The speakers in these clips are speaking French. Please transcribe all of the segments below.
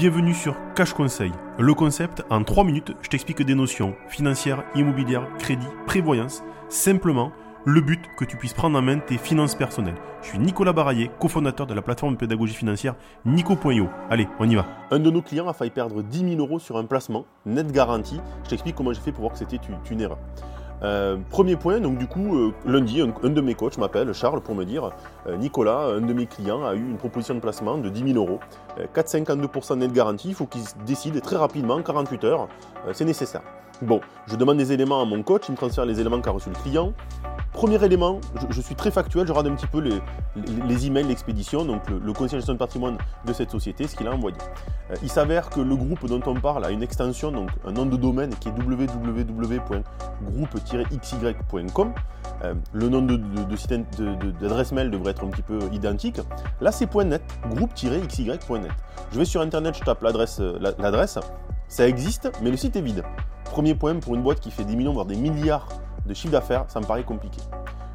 Bienvenue sur Cash Conseil. Le concept, en 3 minutes, je t'explique des notions financières, immobilières, crédit, prévoyance. Simplement, le but que tu puisses prendre en main tes finances personnelles. Je suis Nicolas Baraillé, cofondateur de la plateforme de pédagogie financière Nico.io. Allez, on y va. Un de nos clients a failli perdre 10 000 euros sur un placement, net garantie. Je t'explique comment j'ai fait pour voir que c'était une erreur. Euh, premier point, donc du coup, euh, lundi, un, de mes coachs m'appelle, Charles, pour me dire euh, Nicolas, un de mes clients a eu une proposition de placement de 10 000 euros, 4,52% net garantie, il faut qu'il décide très rapidement, 48 heures, c'est nécessaire. Bon, je demande des éléments à mon coach, il me transfère les éléments qu'a reçu le client. Premier élément, je, suis très factuel, je regarde un petit peu les, emails, l'expédition, donc le, le, conseil de gestion de patrimoine de cette société, ce qu'il a envoyé. Euh, il s'avère que le groupe dont on parle a une extension, donc un nom de domaine qui est www.groupe-xy.com. Euh, le nom de, d'adresse mail devrait être un petit peu identique. Là, c'est .net, groupe-xy.net. Je vais sur Internet, je tape l'adresse, euh, l'adresse. Ça existe, mais le site est vide. Premier point pour une boîte qui fait des millions, voire des milliards de chiffre d'affaires, ça me paraît compliqué.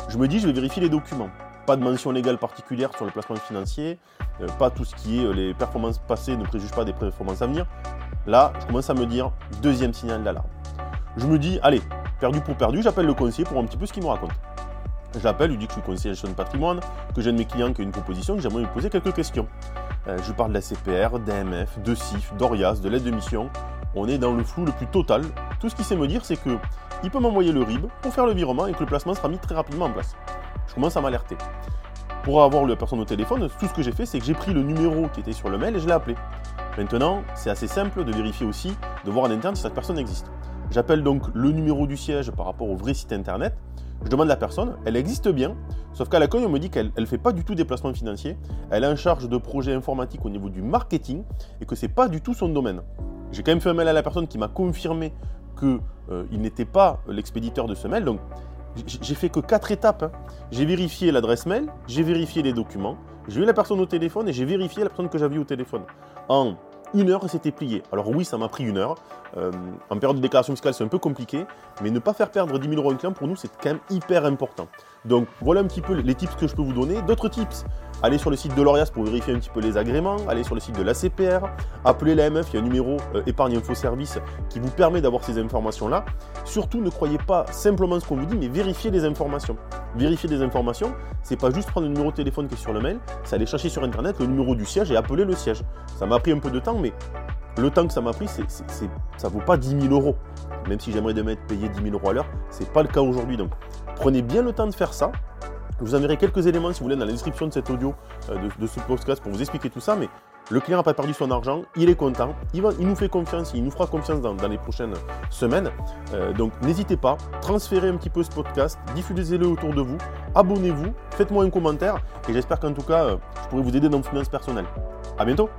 Je me dis, je vais vérifier les documents. Pas de mention légale particulière sur le placement financier, euh, pas tout ce qui est euh, les performances passées ne préjugent pas des performances à venir. Là, je commence à me dire, deuxième signal d'alarme. Je me dis, allez, perdu pour perdu, j'appelle le conseiller pour un petit peu ce qu'il me raconte. Je l'appelle, lui dis que je suis conseiller de gestion de patrimoine, que j'ai de mes clients qui ont une proposition, que j'aimerais lui poser quelques questions. Euh, je parle de la CPR, d'AMF, de CIF, d'ORIAS, de l'aide de mission. On est dans le flou le plus total. Tout ce qu'il sait me dire, c'est que il peut m'envoyer le RIB pour faire le virement et que le placement sera mis très rapidement en place. Je commence à m'alerter. Pour avoir la personne au téléphone, tout ce que j'ai fait, c'est que j'ai pris le numéro qui était sur le mail et je l'ai appelé. Maintenant, c'est assez simple de vérifier aussi, de voir en interne si cette personne existe. J'appelle donc le numéro du siège par rapport au vrai site internet. Je demande à la personne, elle existe bien, sauf qu'à l'accueil, on me dit qu'elle ne fait pas du tout des placements financiers, elle est en charge de projets informatiques au niveau du marketing et que ce n'est pas du tout son domaine. J'ai quand même fait un mail à la personne qui m'a confirmé qu'il euh, n'était pas l'expéditeur de ce mail. Donc, j'ai fait que quatre étapes. Hein. J'ai vérifié l'adresse mail, j'ai vérifié les documents, j'ai eu la personne au téléphone et j'ai vérifié la personne que j'avais au téléphone. Une heure, c'était plié. Alors oui, ça m'a pris une heure. Euh, en période de déclaration fiscale, c'est un peu compliqué, mais ne pas faire perdre 10 000 euros un client, pour nous, c'est quand même hyper important. Donc voilà un petit peu les tips que je peux vous donner. D'autres tips, allez sur le site de l'Orias pour vérifier un petit peu les agréments, allez sur le site de l'ACPR, appelez l'AMF, il y a un numéro euh, épargne info service qui vous permet d'avoir ces informations-là. Surtout, ne croyez pas simplement ce qu'on vous dit, mais vérifiez les informations. Vérifier des informations, c'est pas juste prendre le numéro de téléphone qui est sur le mail, c'est aller chercher sur internet le numéro du siège et appeler le siège. Ça m'a pris un peu de temps, mais le temps que ça m'a pris, c'est, ça vaut pas 10 000 euros. Même si j'aimerais de mettre payer 10 000 euros à l'heure, c'est pas le cas aujourd'hui. Donc prenez bien le temps de faire ça. Je vous enverrai quelques éléments, si vous voulez, dans la description de cet audio, euh, de, ce podcast, pour vous expliquer tout ça. Mais le client n'a pas perdu son argent, il est content, il, nous fait confiance, il nous fera confiance dans, les prochaines semaines. Euh, donc n'hésitez pas, transférez un petit peu ce podcast, diffusez-le autour de vous, abonnez-vous, faites-moi un commentaire, et j'espère qu'en tout cas, euh, je pourrai vous aider dans vos finances personnelles. A bientôt